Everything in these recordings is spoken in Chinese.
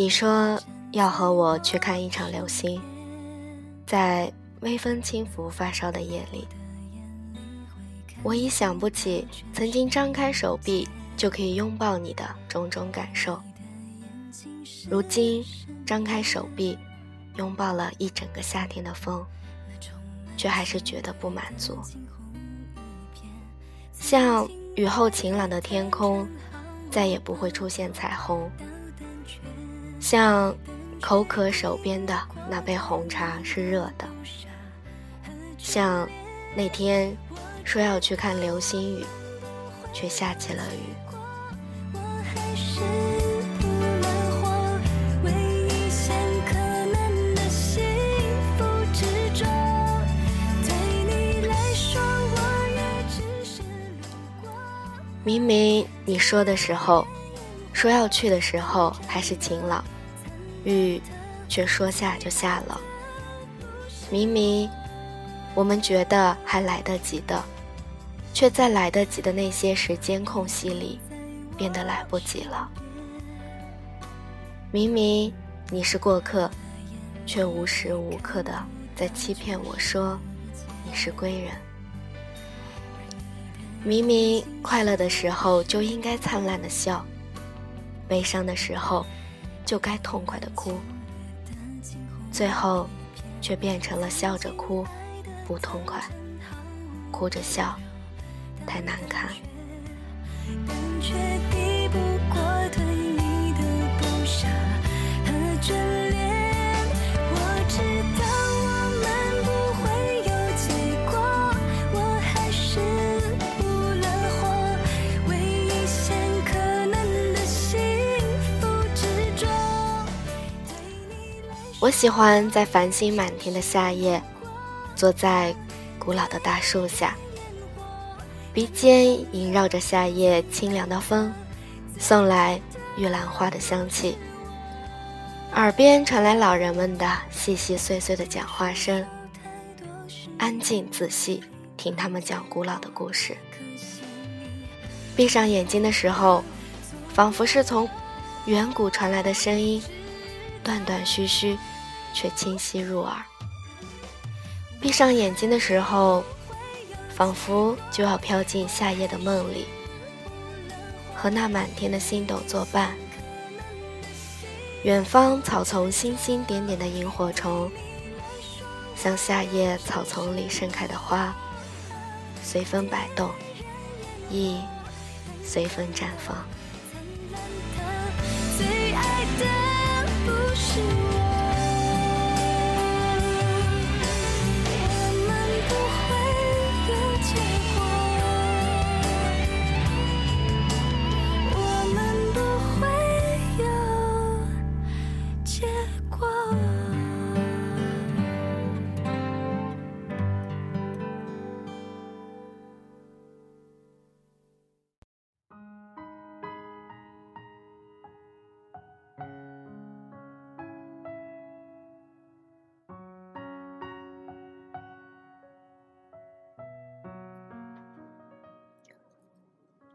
你说要和我去看一场流星，在微风轻拂发梢的夜里，我已想不起曾经张开手臂就可以拥抱你的种种感受。如今张开手臂，拥抱了一整个夏天的风，却还是觉得不满足。像雨后晴朗的天空，再也不会出现彩虹。像口渴手边的那杯红茶是热的，像那天说要去看流星雨，却下起了雨。明明你说的时候。说要去的时候还是晴朗，雨却说下就下了。明明我们觉得还来得及的，却在来得及的那些时间空隙里变得来不及了。明明你是过客，却无时无刻的在欺骗我说你是归人。明明快乐的时候就应该灿烂的笑。悲伤的时候，就该痛快的哭，最后却变成了笑着哭，不痛快；哭着笑，太难看。我喜欢在繁星满天的夏夜，坐在古老的大树下，鼻尖萦绕着夏夜清凉的风，送来玉兰花的香气，耳边传来老人们的细细碎碎的讲话声，安静仔细听他们讲古老的故事。闭上眼睛的时候，仿佛是从远古传来的声音，断断续续。却清晰入耳。闭上眼睛的时候，仿佛就要飘进夏夜的梦里，和那满天的星斗作伴。远方草丛星星点点的萤火虫，像夏夜草丛里盛开的花，随风摆动，亦随风绽放。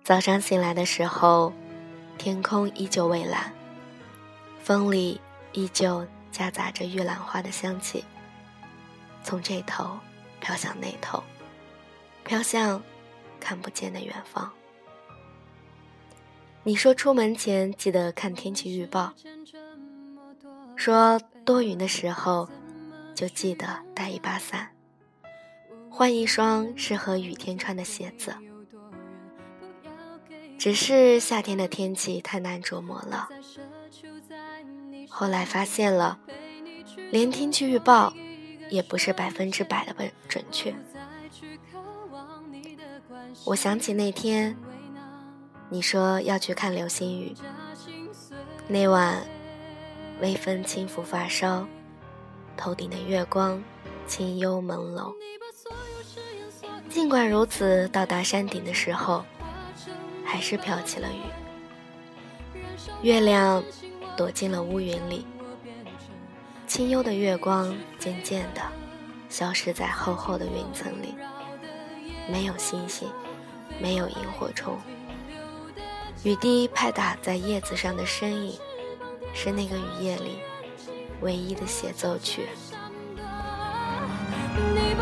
早上醒来的时候，天空依旧蔚蓝，风里依旧夹杂着玉兰花的香气。从这头飘向那头，飘向看不见的远方。你说出门前记得看天气预报，说多云的时候就记得带一把伞，换一双适合雨天穿的鞋子。只是夏天的天气太难琢磨了。后来发现了，连天气预报也不是百分之百的准准确。我想起那天，你说要去看流星雨。那晚，微风轻拂发梢，头顶的月光清幽朦胧。尽管如此，到达山顶的时候。还是飘起了雨，月亮躲进了乌云里，清幽的月光渐渐的消失在厚厚的云层里，没有星星，没有萤火虫，雨滴拍打在叶子上的身影是那个雨夜里唯一的协奏曲。你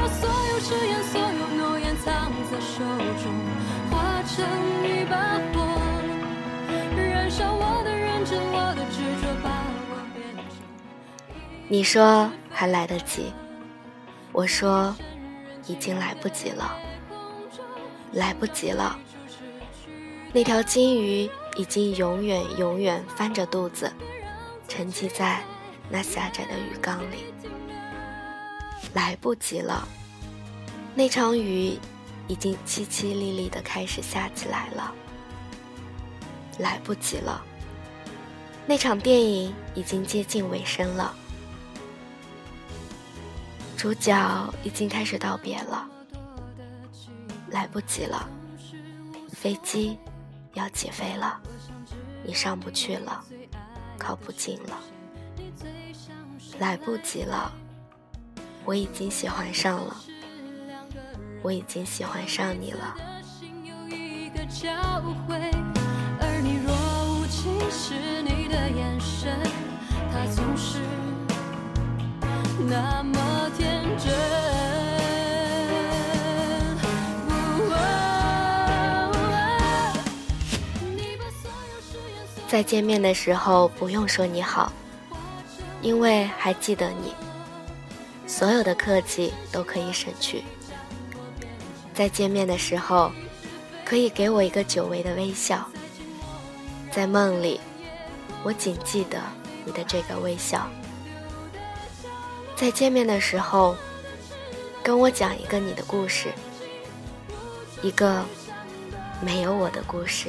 你说还来得及，我说已经来不及了，来不及了。那条金鱼已经永远永远翻着肚子，沉寂在那狭窄的鱼缸里，来不及了。那场雨已经淅淅沥沥的开始下起来了，来不及了。那场电影已经接近尾声了。主角已经开始道别了，来不及了。飞机要起飞了，你上不去了，靠不近了，来不及了。我已经喜欢上了，我已经喜欢上你了。而你若无其事，你的眼神，它总是那么。再见面的时候不用说你好，因为还记得你。所有的客气都可以省去。再见面的时候，可以给我一个久违的微笑。在梦里，我仅记得你的这个微笑。在见面的时候，跟我讲一个你的故事，一个没有我的故事。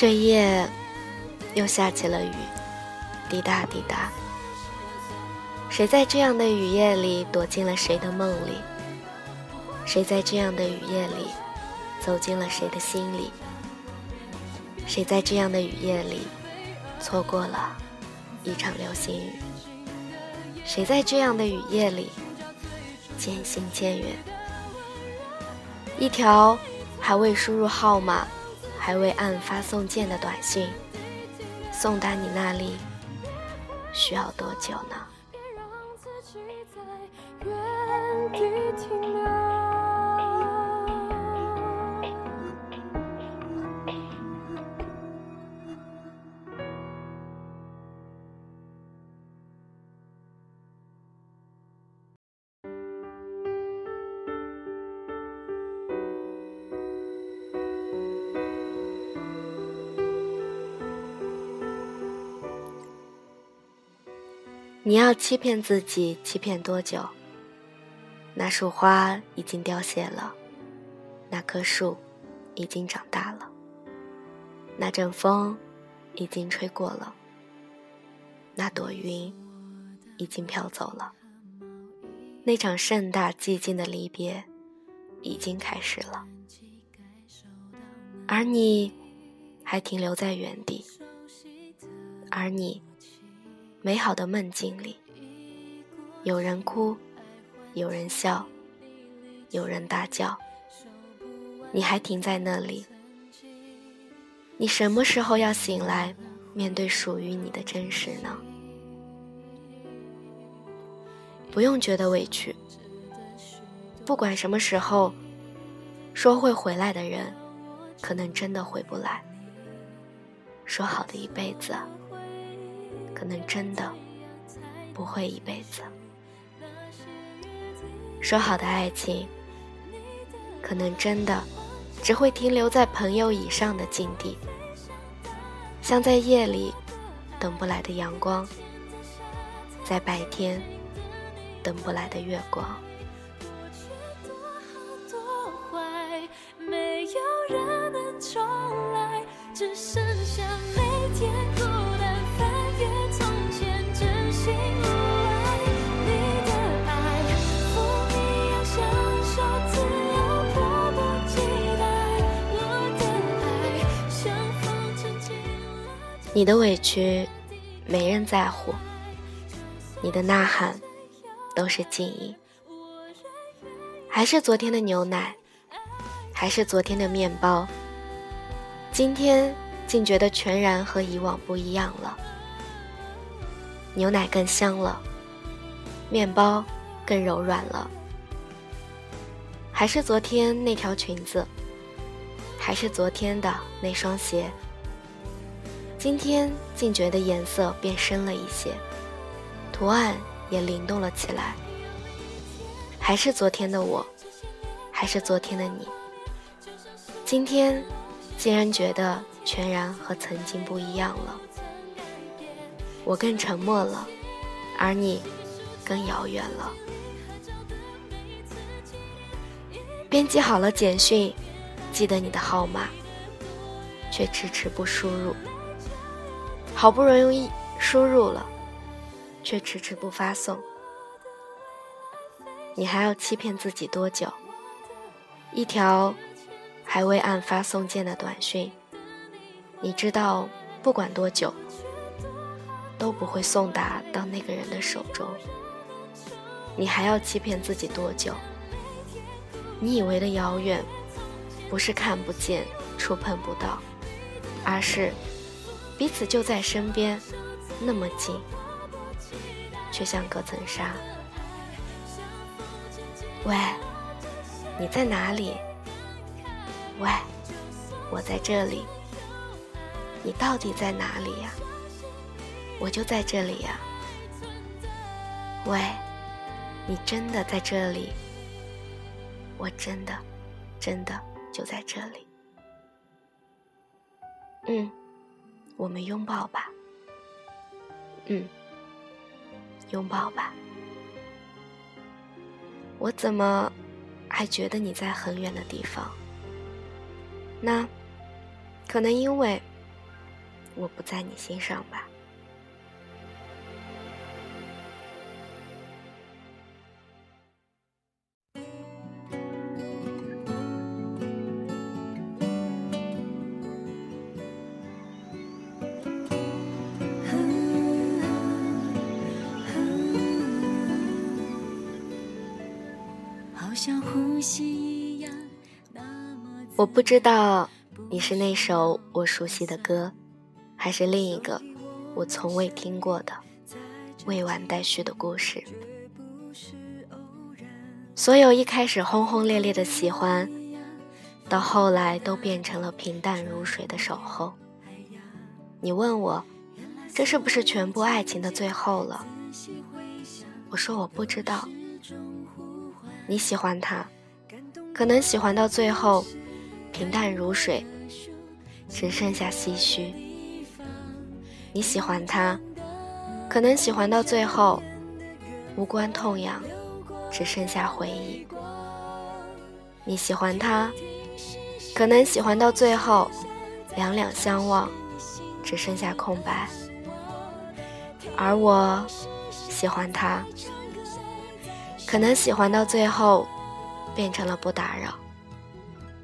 这夜又下起了雨，滴答滴答。谁在这样的雨夜里躲进了谁的梦里？谁在这样的雨夜里走进了谁的心里？谁在这样的雨夜里错过了一场流星雨？谁在这样的雨夜里渐行渐远？一条还未输入号码。还未按发送键的短信送达你那里，需要多久呢？你要欺骗自己，欺骗多久？那束花已经凋谢了，那棵树已经长大了，那阵风已经吹过了，那朵云已经飘走了，那场盛大寂静的离别已经开始了，而你还停留在原地，而你。美好的梦境里，有人哭，有人笑，有人大叫。你还停在那里？你什么时候要醒来，面对属于你的真实呢？不用觉得委屈。不管什么时候，说会回来的人，可能真的回不来。说好的一辈子。可能真的不会一辈子。说好的爱情，可能真的只会停留在朋友以上的境地，像在夜里等不来的阳光，在白天等不来的月光。你的委屈没人在乎，你的呐喊都是静音。还是昨天的牛奶，还是昨天的面包，今天竟觉得全然和以往不一样了。牛奶更香了，面包更柔软了。还是昨天那条裙子，还是昨天的那双鞋。今天竟觉得颜色变深了一些，图案也灵动了起来。还是昨天的我，还是昨天的你。今天竟然觉得全然和曾经不一样了。我更沉默了，而你更遥远了。编辑好了简讯，记得你的号码，却迟迟不输入。好不容易输入了，却迟迟不发送。你还要欺骗自己多久？一条还未按发送键的短讯，你知道，不管多久，都不会送达到那个人的手中。你还要欺骗自己多久？你以为的遥远，不是看不见、触碰不到，而是彼此就在身边，那么近，却像隔层纱。喂，你在哪里？喂，我在这里。你到底在哪里呀？我就在这里呀。喂，你真的在这里？我真的，真的就在这里。嗯，我们拥抱吧。嗯，拥抱吧。我怎么还觉得你在很远的地方？那可能因为我不在你心上吧。我不知道你是那首我熟悉的歌，还是另一个我从未听过的未完待续的故事。所有一开始轰轰烈烈的喜欢，到后来都变成了平淡如水的守候。你问我，这是不是全部爱情的最后了？我说我不知道。你喜欢他，可能喜欢到最后，平淡如水，只剩下唏嘘。你喜欢他，可能喜欢到最后，无关痛痒，只剩下回忆。你喜欢他，可能喜欢到最后，两两相望，只剩下空白。而我喜欢他。可能喜欢到最后，变成了不打扰，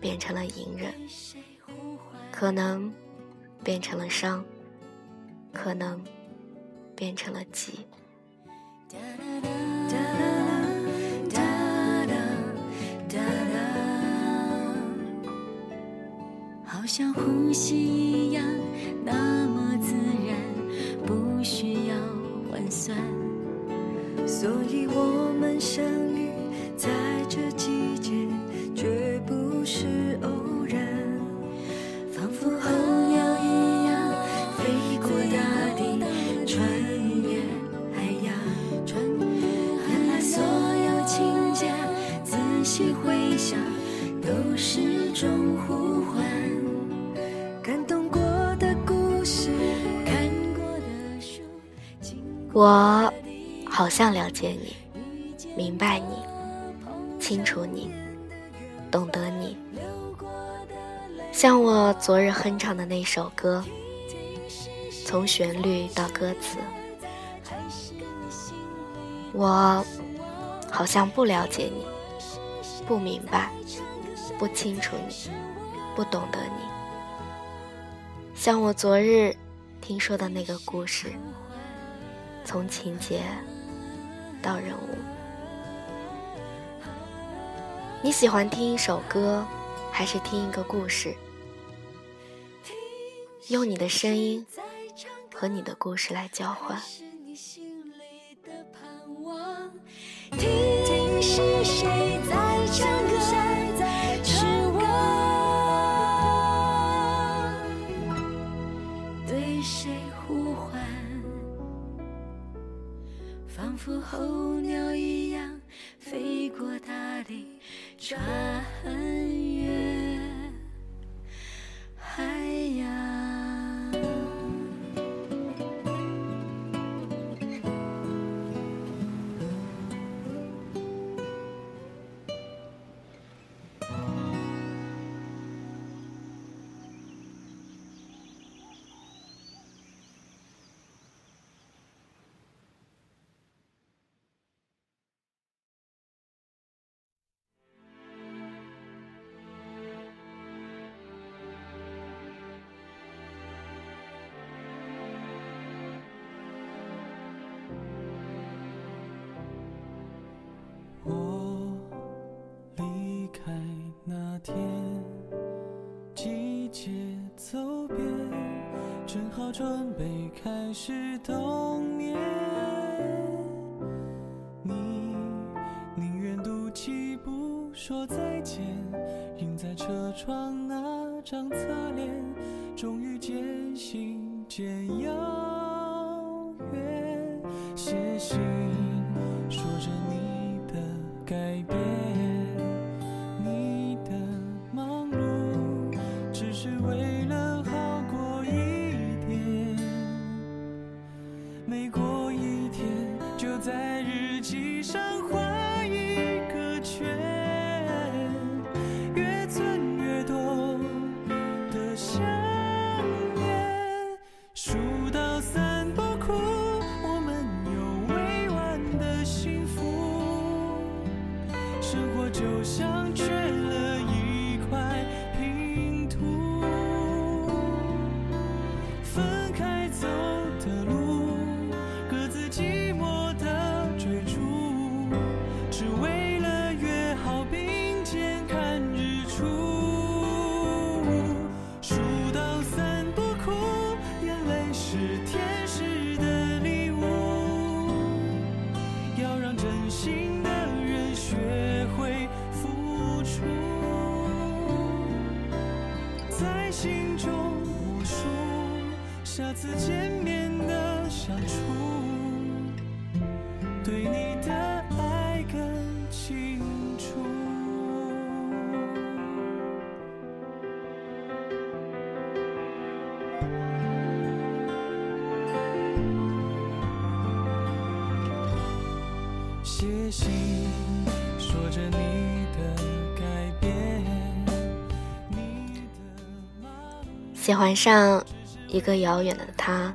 变成了隐忍，可能变成了伤，可能变成了急。好像呼吸一样，像了解你，明白你，清楚你，懂得你，像我昨日哼唱的那首歌，从旋律到歌词，我好像不了解你，不明白，不清楚你，不懂得你，像我昨日听说的那个故事，从情节到人物。你喜欢听一首歌，还是听一个故事？用你的声音和你的故事来交换。准备开始冬眠，你宁愿赌气不说再见，印在车窗那张侧脸，终于渐行渐遥远。谢谢在心中默数下次见面的相处，对你的喜欢上。一个遥远的他，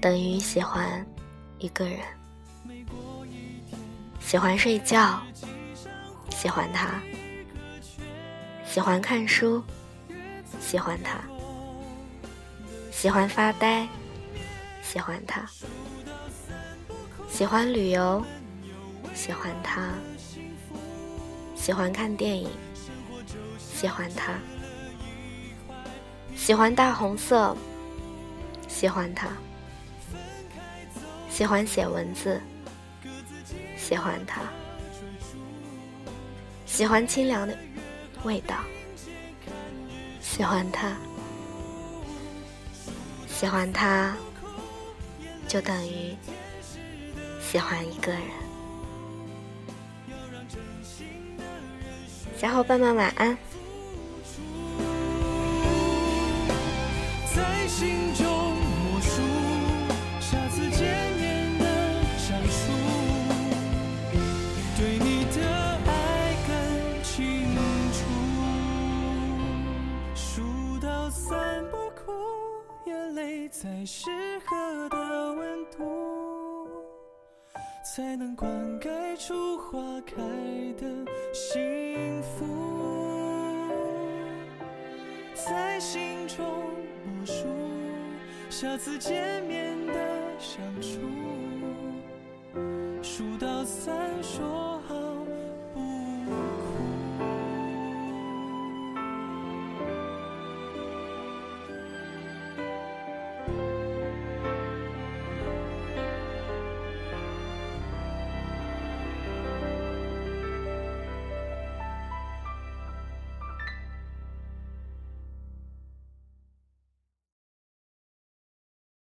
等于喜欢一个人。喜欢睡觉，喜欢他；喜欢看书，喜欢他；喜欢发呆，喜欢他；喜欢旅游，喜欢他；喜欢看电影，喜欢他。喜欢大红色，喜欢它；喜欢写文字，喜欢它；喜欢清凉的味道，喜欢它；喜欢它，就等于喜欢一个人。小伙伴们晚安。心中默数，下次见面的相处，对你的爱更清楚。数到三不哭，眼泪在适合的温度，才能灌溉出花开的幸福，在心中默数。下次见面的相处，数到三说。